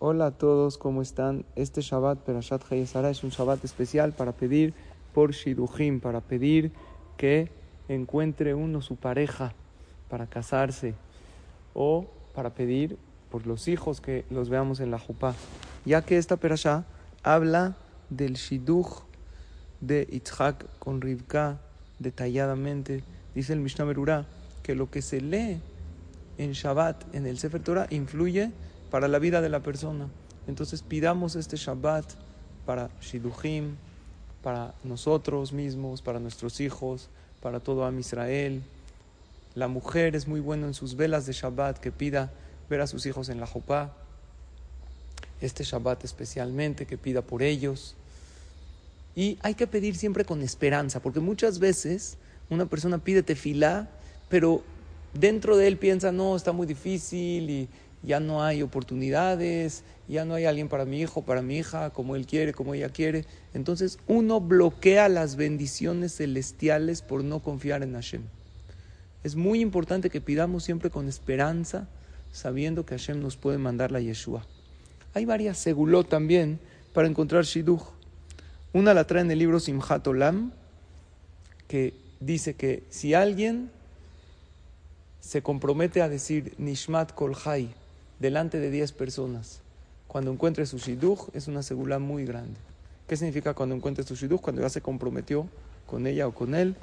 Hola a todos, ¿cómo están? Este Shabbat, Perashat Hayesara, es un Shabbat especial para pedir por Shidujim, para pedir que encuentre uno su pareja para casarse o para pedir por los hijos que los veamos en la Jupá, ya que esta Perashá habla del Shiduj de Itzhak con Rivka detalladamente. Dice el Mishnah Berurah que lo que se lee en Shabbat, en el Sefer Torah, influye para la vida de la persona. Entonces pidamos este Shabbat para Shidujim, para nosotros mismos, para nuestros hijos, para todo Am Israel. La mujer es muy buena en sus velas de Shabbat que pida ver a sus hijos en la Jopá. Este Shabbat especialmente que pida por ellos. Y hay que pedir siempre con esperanza, porque muchas veces una persona pide tefilá, pero dentro de él piensa, no, está muy difícil y ya no hay oportunidades, ya no hay alguien para mi hijo, para mi hija, como él quiere, como ella quiere. Entonces uno bloquea las bendiciones celestiales por no confiar en Hashem. Es muy importante que pidamos siempre con esperanza, sabiendo que Hashem nos puede mandar la Yeshua. Hay varias segulot también para encontrar Shidduch. Una la trae en el libro Simchat Olam, que dice que si alguien se compromete a decir Nishmat Kol delante de 10 personas. Cuando encuentre su shidduch es una segula muy grande. ¿Qué significa cuando encuentre su shidduch? Cuando ya se comprometió con ella o con él,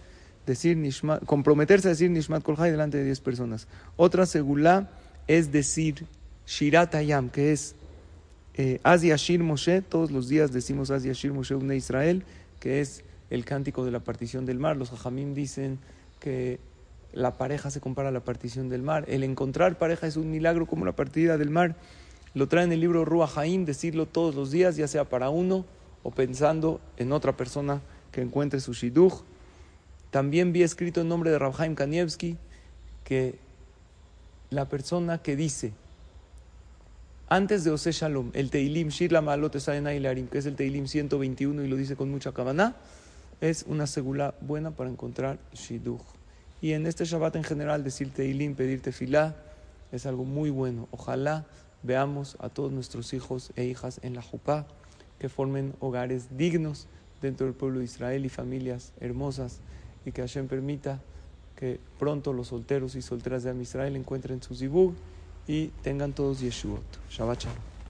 decir comprometerse a decir Nishmat Kolhai delante de 10 personas. Otra segula es decir Shirat Hayam, que es eh, Shir Moshe, todos los días decimos Az Shir Moshe Une Israel, que es el cántico de la partición del mar. Los hajamim dicen que la pareja se compara a la partición del mar. El encontrar pareja es un milagro como la partida del mar. Lo trae en el libro Ruach Haim, decirlo todos los días, ya sea para uno o pensando en otra persona que encuentre su shidduch. También vi escrito en nombre de Rabhaim Kanievski que la persona que dice antes de Ose Shalom, el Teilim Shir la Malot que es el Teilim 121 y lo dice con mucha cabana, es una segula buena para encontrar shidduch. Y en este Shabbat en general, decir Teilim, pedir tefilá, es algo muy bueno. Ojalá veamos a todos nuestros hijos e hijas en la Jupá, que formen hogares dignos dentro del pueblo de Israel y familias hermosas, y que Hashem permita que pronto los solteros y solteras de Am Israel encuentren su zibug y tengan todos Yeshuot. Shabbat Shalom.